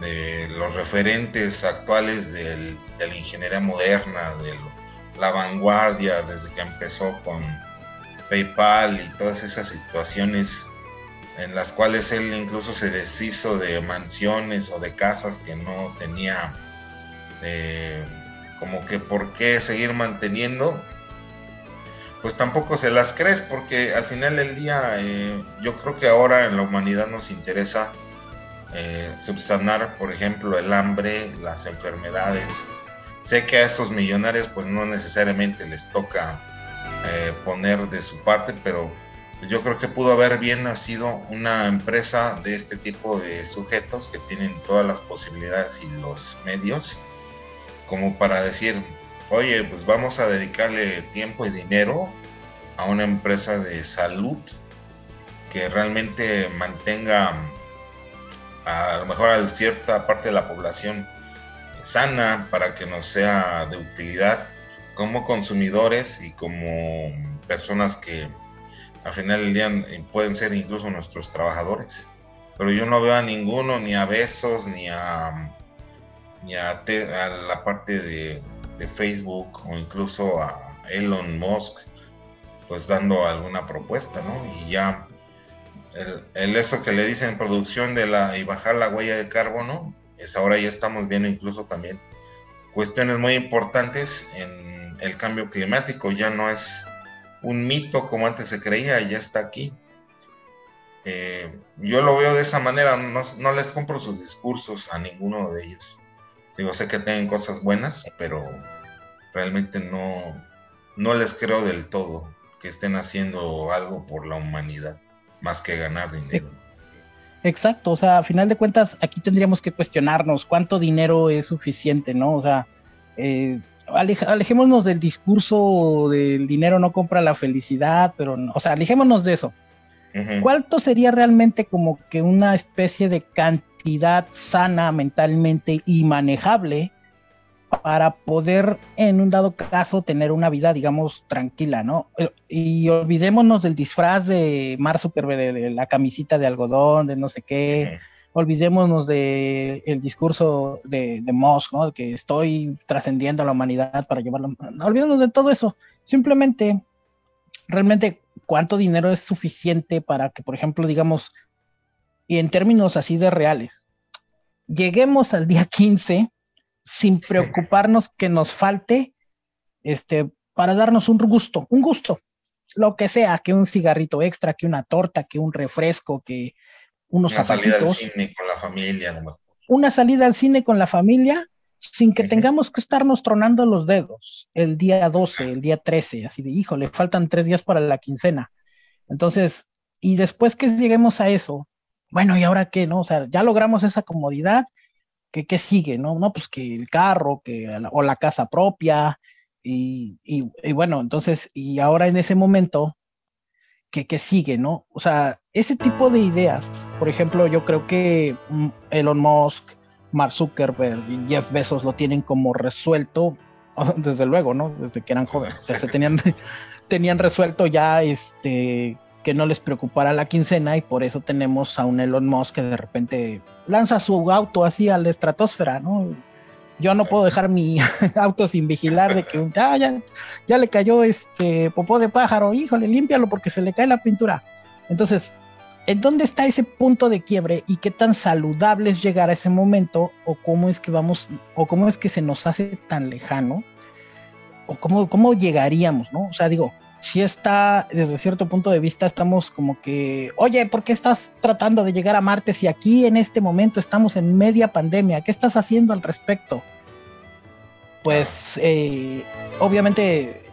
de los referentes actuales de la ingeniería moderna, de la vanguardia, desde que empezó con PayPal y todas esas situaciones en las cuales él incluso se deshizo de mansiones o de casas que no tenía eh, como que por qué seguir manteniendo, pues tampoco se las crees porque al final del día eh, yo creo que ahora en la humanidad nos interesa eh, subsanar, por ejemplo, el hambre, las enfermedades. Sé que a esos millonarios pues no necesariamente les toca eh, poner de su parte, pero yo creo que pudo haber bien nacido una empresa de este tipo de sujetos que tienen todas las posibilidades y los medios como para decir, oye, pues vamos a dedicarle tiempo y dinero a una empresa de salud que realmente mantenga a lo mejor a cierta parte de la población sana para que nos sea de utilidad como consumidores y como personas que al final del día pueden ser incluso nuestros trabajadores. Pero yo no veo a ninguno, ni a Besos, ni a, ni a, la parte de, Facebook o incluso a Elon Musk, pues dando alguna propuesta, ¿no? Y ya el, eso que le dicen producción de la y bajar la huella de carbono, es ahora ya estamos viendo incluso también cuestiones muy importantes en el cambio climático, ya no es un mito como antes se creía, ya está aquí. Eh, yo lo veo de esa manera, no, les compro sus discursos a ninguno de ellos. Digo, sé que tienen cosas buenas, pero realmente no, no les creo del todo que estén haciendo algo por la humanidad, más que ganar dinero. Exacto, o sea, a final de cuentas, aquí tendríamos que cuestionarnos cuánto dinero es suficiente, ¿no? O sea, eh, alejémonos del discurso del dinero no compra la felicidad, pero, no, o sea, alejémonos de eso. ¿Cuánto sería realmente como que una especie de cantidad sana mentalmente y manejable para poder en un dado caso tener una vida, digamos, tranquila, ¿no? Eh, y olvidémonos del disfraz de Mar Zuckerberg, de, la camisita de algodón, de no sé qué olvidémonos del el discurso de, de Musk, ¿no? Que estoy trascendiendo a la humanidad para llevarlo. No, olvidémonos de todo eso. Simplemente, realmente, ¿cuánto dinero es suficiente para que, por ejemplo, digamos, y en términos así de reales, lleguemos al día 15 sin preocuparnos que nos falte, este, para darnos un gusto, un gusto, lo que sea, que un cigarrito extra, que una torta, que un refresco, que unos una salida al cine con la familia, Una salida al cine con la familia sin que tengamos que estarnos tronando los dedos el día 12, el día 13, así de, hijo, le faltan tres días para la quincena. Entonces, y después que lleguemos a eso, bueno, ¿y ahora qué, no? O sea, ya logramos esa comodidad, ¿qué, qué sigue, no? No, pues que el carro, que, o la casa propia, y, y bueno, entonces, y ahora en ese momento, que, sigue, ¿no? O sea, ese tipo de ideas, por ejemplo, yo creo que mm, Elon Musk, Mark Zuckerberg y Jeff Bezos lo tienen como resuelto, desde luego, ¿no? Desde que eran jóvenes, se tenían, tenían resuelto ya este que no les preocupara la quincena y por eso tenemos a un Elon Musk que de repente lanza su auto así a la estratosfera, ¿no? yo no puedo dejar mi auto sin vigilar de que ah, ya, ya le cayó este popó de pájaro, híjole, límpialo porque se le cae la pintura. Entonces, ¿en dónde está ese punto de quiebre y qué tan saludable es llegar a ese momento o cómo es que vamos o cómo es que se nos hace tan lejano o cómo, cómo llegaríamos, ¿no? O sea, digo, si está, desde cierto punto de vista, estamos como que, oye, ¿por qué estás tratando de llegar a Marte si aquí en este momento estamos en media pandemia? ¿Qué estás haciendo al respecto? Pues eh, obviamente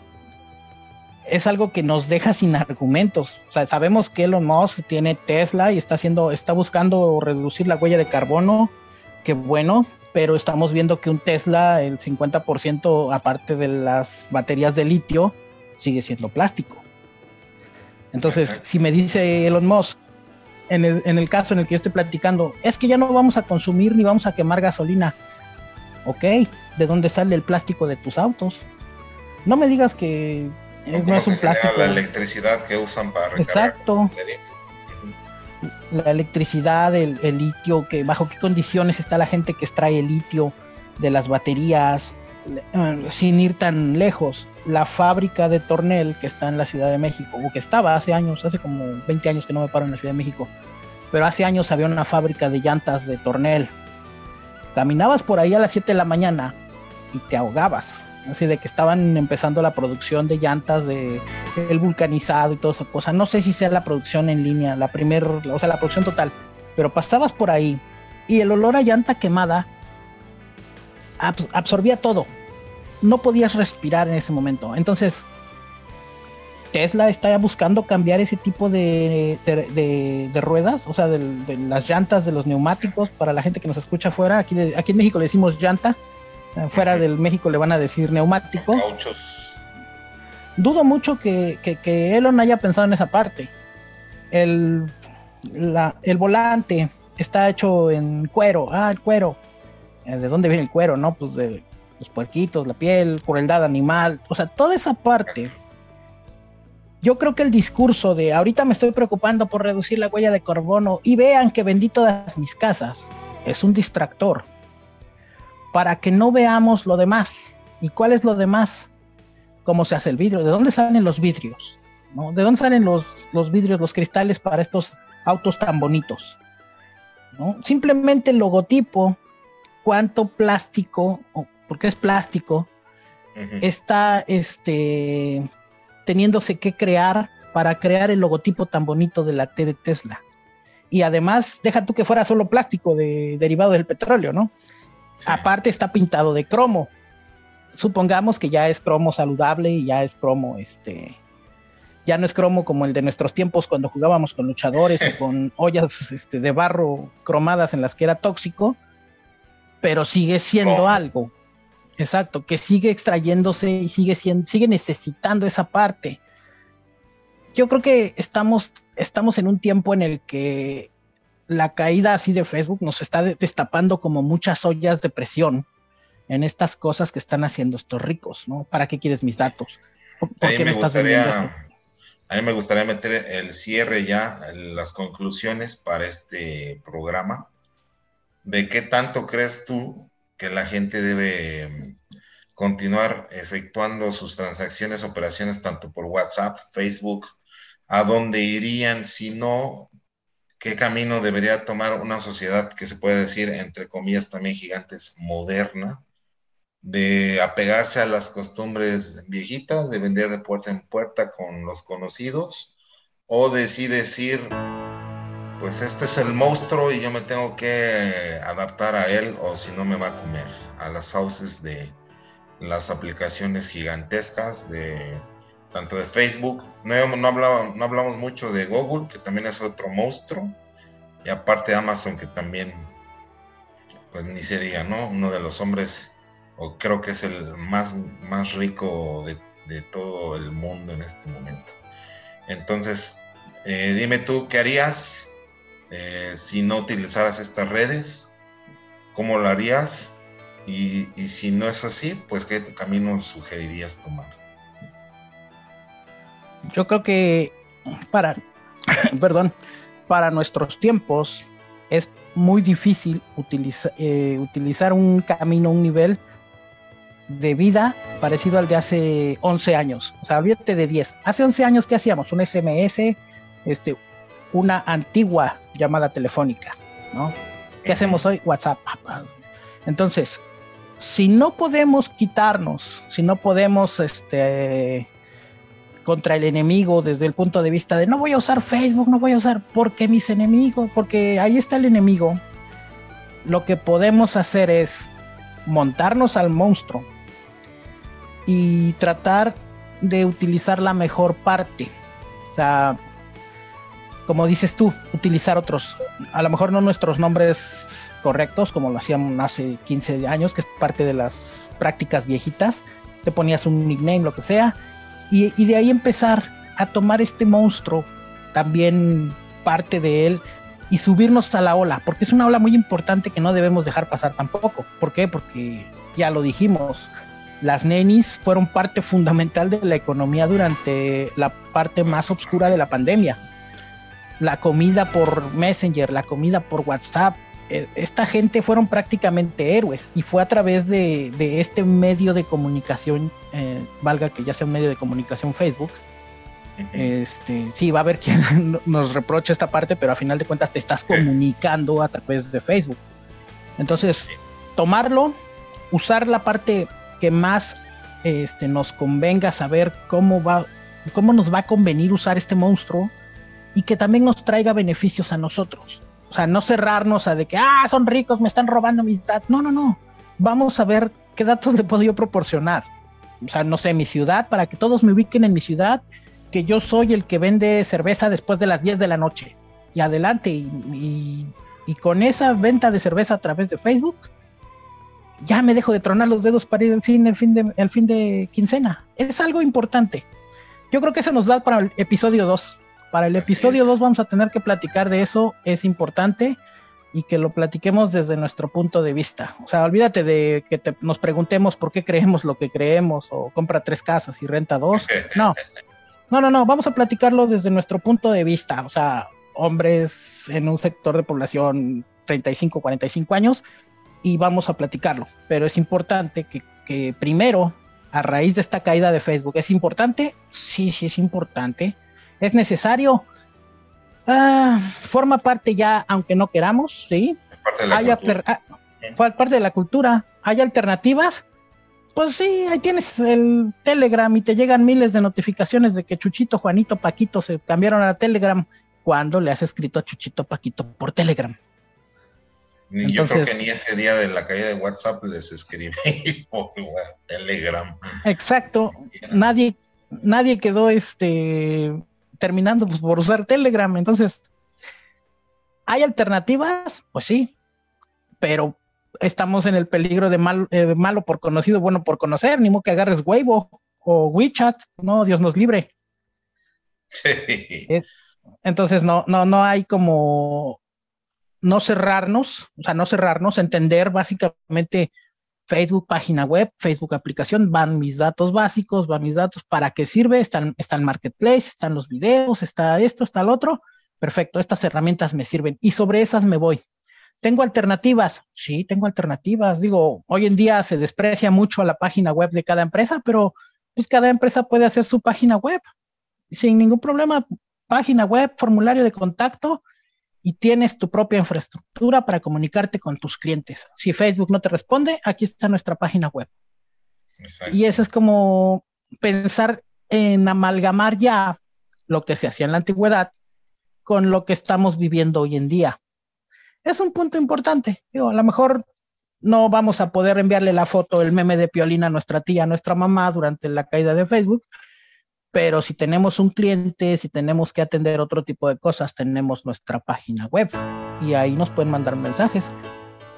es algo que nos deja sin argumentos. O sea, sabemos que Elon Musk tiene Tesla y está haciendo, está buscando reducir la huella de carbono, que bueno, pero estamos viendo que un Tesla, el 50% aparte de las baterías de litio, sigue siendo plástico. Entonces, si me dice Elon Musk, en el, en el, caso en el que yo estoy platicando, es que ya no vamos a consumir ni vamos a quemar gasolina. Ok, ¿de dónde sale el plástico de tus autos? No me digas que no es un plástico. La electricidad que usan para recargar. Exacto. La electricidad, el, el litio, que bajo qué condiciones está la gente que extrae el litio de las baterías, sin ir tan lejos la fábrica de Tornel que está en la Ciudad de México, o que estaba hace años, hace como 20 años que no me paro en la Ciudad de México, pero hace años había una fábrica de llantas de Tornel. Caminabas por ahí a las 7 de la mañana y te ahogabas. Así de que estaban empezando la producción de llantas, de el vulcanizado y toda esa cosa. No sé si sea la producción en línea, la primer, o sea, la producción total. Pero pasabas por ahí y el olor a llanta quemada absorbía todo no podías respirar en ese momento. Entonces, Tesla está buscando cambiar ese tipo de, ruedas, o sea, de, las llantas, de los neumáticos, para la gente que nos escucha afuera. Aquí, aquí en México le decimos llanta, eh, fuera del México le van a decir neumático. Dudo mucho que, que, Elon haya pensado en esa parte. El, el volante está hecho en cuero. Ah, el cuero. Eh, ¿De dónde viene el cuero? No, pues de los puerquitos, la piel, crueldad animal. O sea, toda esa parte yo creo que el discurso de ahorita me estoy preocupando por reducir la huella de carbono y vean que vendí todas mis casas es un distractor para que no veamos lo demás. ¿Y cuál es lo demás? ¿Cómo se hace el vidrio? ¿De dónde salen los vidrios? ¿No? ¿De dónde salen los, los vidrios, los cristales para estos autos tan bonitos? ¿No? Simplemente el logotipo, cuánto plástico, porque es plástico, está este, teniéndose que crear para crear el logotipo tan bonito de la T de Tesla. Y además, deja tú que fuera solo plástico de, derivado del petróleo, ¿no? Aparte está pintado de cromo. Supongamos que ya es cromo saludable y ya es cromo, este, ya no es cromo como el de nuestros tiempos cuando jugábamos con luchadores o con ollas este, de barro cromadas en las que era tóxico, pero sigue siendo algo. Exacto, que sigue extrayéndose y sigue siendo, sigue necesitando esa parte. Yo creo que estamos, estamos en un tiempo en el que la caída así de Facebook nos está destapando como muchas ollas de presión en estas cosas que están haciendo estos ricos, ¿no? ¿Para qué quieres mis datos? ¿Por, qué me, estás vendiendo esto? A mí me gustaría meter el cierre ya, las conclusiones para este programa. ¿De qué tanto crees tú que la gente debe mm, continuar efectuando sus transacciones, operaciones tanto por WhatsApp, Facebook, a dónde irían, si no, qué camino debería tomar una sociedad que se puede decir, entre comillas también gigantes, moderna, de apegarse a las costumbres viejitas, de vender de puerta en puerta con los conocidos, o de sí decir, pues este es el monstruo y yo me tengo que adaptar a él o si no me va a comer a las fauces de las aplicaciones gigantescas de tanto de Facebook. No, no, no hablamos mucho de Google, que también es otro monstruo. Y aparte Amazon, que también, pues ni se diga, ¿no? Uno de los hombres, o creo que es el más, más rico de, de todo el mundo en este momento. Entonces, eh, dime tú, ¿qué harías eh, si no utilizaras estas redes, ¿cómo lo harías? Y, si no es así, pues ¿qué camino sugerirías tomar? Yo creo que para, perdón, para nuestros tiempos es muy difícil eh, utilizar un camino, un nivel de vida parecido al de hace 11 años. O sea, olvídate de 10. Hace 11 años, ¿qué hacíamos? Un SMS, este, una antigua llamada telefónica, ¿no? ¿Qué hacemos hoy? WhatsApp. Entonces, si no podemos quitarnos, si no podemos, este, contra el enemigo desde el punto de vista de no voy a usar Facebook, no voy a usar, porque mis enemigos, porque ahí está el enemigo, lo que podemos hacer es montarnos al monstruo y tratar de utilizar la mejor parte. O sea, como dices tú, utilizar otros, a lo mejor no nuestros nombres correctos, como lo hacíamos hace 15 años, que es parte de las prácticas viejitas, te ponías un nickname, lo que sea, y, de ahí empezar a tomar este monstruo, también parte de él, y subirnos a la ola, porque es una ola muy importante que no debemos dejar pasar tampoco. ¿Por qué? Porque ya lo dijimos, las nenis fueron parte fundamental de la economía durante la parte más oscura de la pandemia la comida por Messenger, la comida por WhatsApp. E, esta gente fueron prácticamente héroes y fue a través de, este medio de comunicación, eh, valga que ya sea un medio de comunicación Facebook. Este, sí, va a haber quien nos reproche esta parte, pero a final de cuentas te estás comunicando a través de Facebook. Entonces, tomarlo, usar la parte que más este, nos convenga saber cómo va, cómo nos va a convenir usar este monstruo y que también nos traiga beneficios a nosotros. O sea, no cerrarnos a de que, ah, son ricos, me están robando mis datos. No, no, no. Vamos a ver qué datos le puedo yo proporcionar. O sea, no sé, mi ciudad, para que todos me ubiquen en mi ciudad que yo soy el que vende cerveza después de las 10 de la noche. Y adelante, y, con esa venta de cerveza a través de Facebook, ya me dejo de tronar los dedos para ir al cine el fin de, el fin de quincena. Es algo importante. Yo creo que eso nos da para el episodio 2. Para el episodio 2 vamos a tener que platicar de eso, es importante y que lo platiquemos desde nuestro punto de vista. O sea, olvídate de que nos preguntemos por qué creemos lo que creemos o compra tres casas y renta dos. No, no, no, no, vamos a platicarlo desde nuestro punto de vista. O sea, hombres en un sector de población 35, 45 años y vamos a platicarlo. Pero es importante que, que primero, a raíz de esta caída de Facebook, ¿es importante? Sí, sí, es importante. ¿Es necesario? Ah, forma parte ya, aunque no queramos, ¿sí? Parte de la Hay cultura. Ah, parte de la cultura. ¿Hay alternativas? Pues sí, ahí tienes el Telegram y te llegan miles de notificaciones de que Chuchito, Juanito, Paquito se cambiaron a Telegram cuando le has escrito a Chuchito, Paquito por Telegram. yo creo que ni ese día de la caída de WhatsApp les escribí por Telegram. Exacto. Nadie, nadie quedó este terminando pues, por usar Telegram. Entonces, ¿hay alternativas? Pues sí, pero estamos en el peligro de mal, eh, malo por conocido, bueno por conocer, ni modo que agarres Weibo o WeChat, no, Dios nos libre. Sí. Entonces, no, no, no hay como no cerrarnos, o sea, no cerrarnos, entender básicamente Facebook página web, Facebook aplicación, van mis datos básicos, van mis datos, ¿para qué sirve? Están, está el marketplace, están los videos, está esto, está el otro. Perfecto, estas herramientas me sirven y sobre esas me voy. ¿Tengo alternativas? Sí, tengo alternativas. Digo, hoy en día se desprecia mucho a la página web de cada empresa, pero pues cada empresa puede hacer su página web sin ningún problema. Página web, formulario de contacto, y tienes tu propia infraestructura para comunicarte con tus clientes. Si Facebook no te responde, aquí está nuestra página web. Y eso es como pensar en amalgamar ya lo que se hacía en la antigüedad con lo que estamos viviendo hoy en día. Es un punto importante. a lo mejor no vamos a poder enviarle la foto, el meme de Piolina a nuestra tía, a nuestra mamá durante la caída de Facebook, pero si tenemos un cliente, si tenemos que atender otro tipo de cosas, tenemos nuestra página web y ahí nos pueden mandar mensajes.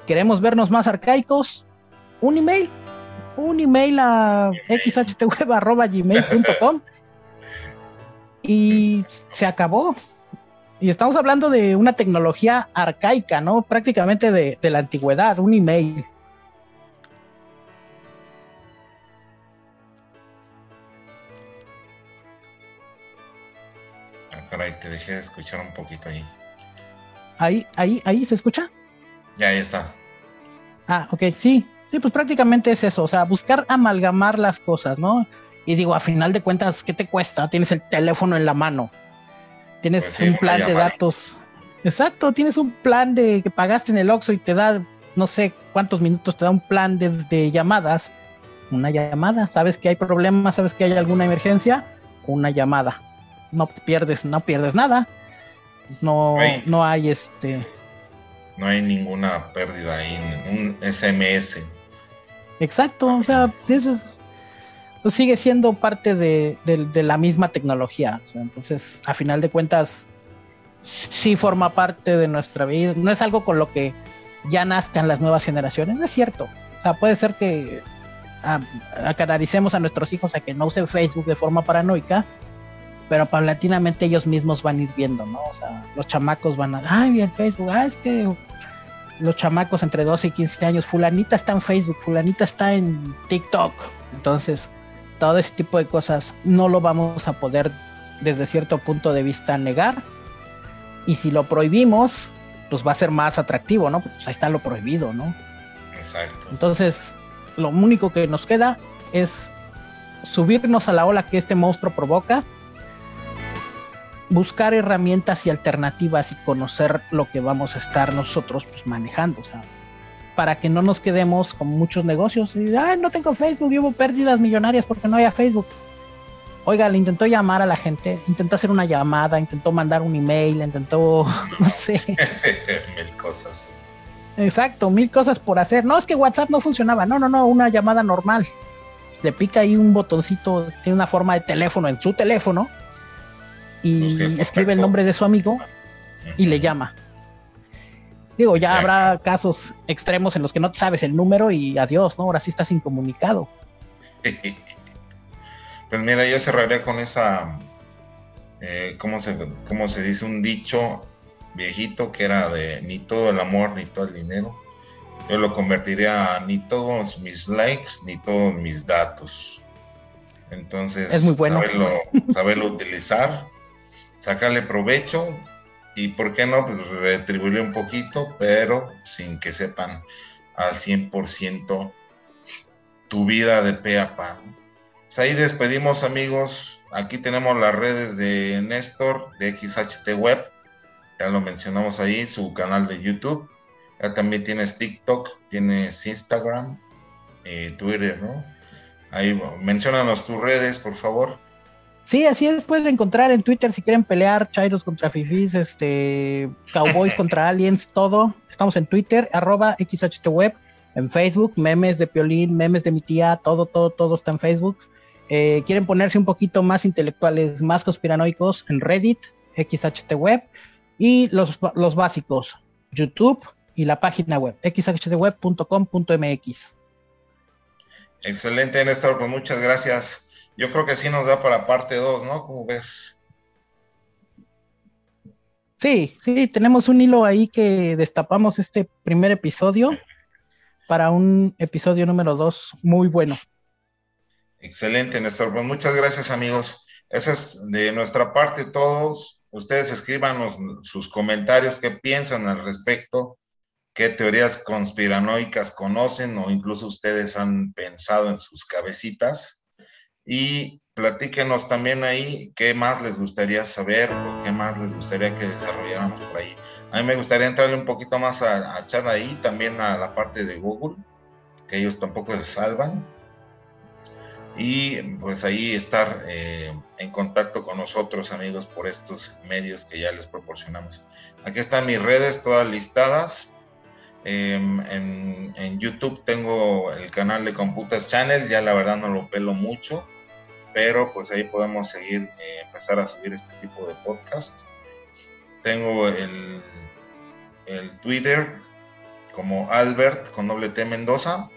¿Queremos vernos más arcaicos? Un email, un email a xhtweb.gmail.com y se acabó. Y estamos hablando de una tecnología arcaica, ¿no? Prácticamente de, de la antigüedad, un email. Caray, te dejé de escuchar un poquito ahí. Ahí, ahí, ahí se escucha. Ya, ahí está. Ah, ok, sí. Sí, pues prácticamente es eso, o sea, buscar amalgamar las cosas, ¿no? Y digo, a final de cuentas, ¿qué te cuesta? Tienes el teléfono en la mano. Tienes pues un plan de datos. Exacto, tienes un plan de que pagaste en el Oxxo y te da no sé cuántos minutos te da un plan de, de llamadas. Una llamada, sabes que hay problemas, sabes que hay alguna emergencia, una llamada no pierdes, no pierdes nada. No, no hay este. No hay ninguna pérdida ahí, un SMS. Exacto, o sea, eso pues sigue siendo parte de, la misma tecnología. entonces, a final de cuentas, sí forma parte de nuestra vida. No es algo con lo que ya nazcan las nuevas generaciones, no es cierto. O sea, puede ser que acanaricemos a nuestros hijos a que no usen Facebook de forma paranoica, pero paulatinamente ellos mismos van a ir viendo, ¿no? O sea, los chamacos van a, ay, el Facebook, ah, es que los chamacos entre 12 y 15 años, fulanita está en Facebook, fulanita está en TikTok. Entonces, todo ese tipo de cosas no lo vamos a poder desde cierto punto de vista negar. Y si lo prohibimos, pues va a ser más atractivo, ¿no? Pues ahí está lo prohibido, ¿no? Exacto. Entonces, lo único que nos queda es subirnos a la ola que este monstruo provoca buscar herramientas y alternativas y conocer lo que vamos a estar nosotros pues, manejando, o sea, para que no nos quedemos con muchos negocios y, ay, no tengo Facebook, hubo pérdidas millonarias porque no había Facebook. Oiga, le intentó llamar a la gente, intentó hacer una llamada, intentó mandar un email, intentó, no sé. mil cosas. Exacto, mil cosas por hacer. No, es que WhatsApp no funcionaba. No, no, no, una llamada normal. Le pica ahí un botoncito, tiene una forma de teléfono en su teléfono y escribe el nombre de su amigo y le llama. Digo, ya habrá casos extremos en los que no sabes el número y adiós, ¿no? Ahora sí estás incomunicado. Pues mira, yo cerraré con esa, eh, ¿cómo, se, ¿cómo se dice? Un dicho viejito que era de ni todo el amor ni todo el dinero. Yo lo convertiría a ni todos mis likes ni todos mis datos. Entonces, es muy bueno. saberlo utilizar, sacarle provecho y por qué no, pues retribuirle un poquito, pero sin que sepan al 100% tu vida de pe a pa. Pues ahí despedimos amigos, aquí tenemos las redes de Néstor de XHT Web, ya lo mencionamos ahí, su canal de YouTube, ya también tienes TikTok, tienes Instagram, eh, Twitter, ¿no? Ahí mencionanos tus redes, por favor. Sí, así es, pueden encontrar en Twitter si quieren pelear, Chairos contra Fifis, este, Cowboys contra Aliens, todo. Estamos en Twitter, arroba XHTWeb, en Facebook, memes de Piolín, memes de mi tía, todo, todo, todo está en Facebook. Eh, quieren ponerse un poquito más intelectuales, más conspiranoicos, en Reddit, XHTWeb, y los, los básicos, YouTube y la página web, xhtweb.com.mx. Excelente, Néstor, pues muchas gracias yo creo que sí nos da para parte 2, ¿no? ¿Cómo ves? Sí, sí, tenemos un hilo ahí que destapamos este primer episodio para un episodio número 2 muy bueno. Excelente, Néstor. Pues muchas gracias, amigos. Eso es de nuestra parte todos. Ustedes escríbanos sus comentarios, qué piensan al respecto, qué teorías conspiranoicas conocen o incluso ustedes han pensado en sus cabecitas y platíquenos también ahí qué más les gustaría saber o qué más les gustaría que desarrolláramos por ahí. A mí me gustaría entrarle un poquito más a, a Chad ahí, también a la parte de Google, que ellos tampoco se salvan. Y pues ahí estar eh, en contacto con nosotros, amigos, por estos medios que ya les proporcionamos. Aquí están mis redes todas listadas. Em, en, YouTube tengo el canal de Computas Channel, ya la verdad no lo pelo mucho pero pues ahí podemos seguir, eh, empezar a subir este tipo de podcast. Tengo el, Twitter como Albert con doble T Mendoza.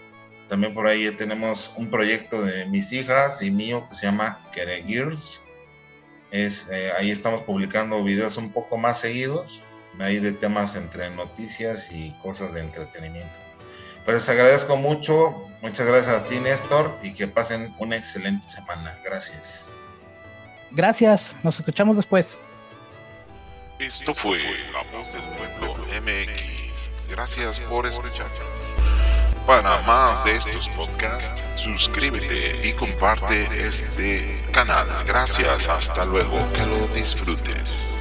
También por ahí tenemos un proyecto de mis hijas y mío que se llama Gears. Es, eh, ahí estamos publicando videos un poco más seguidos, ahí de temas entre noticias y cosas de entretenimiento. Pues les agradezco mucho. Muchas gracias a ti, Néstor, y que pasen una excelente semana. Gracias. Gracias. Nos escuchamos después. Esto fue La Voz del Pueblo MX. Gracias por escucharnos. Para más de estos podcasts, suscríbete y comparte este canal. Gracias. Hasta luego. Que lo disfrutes.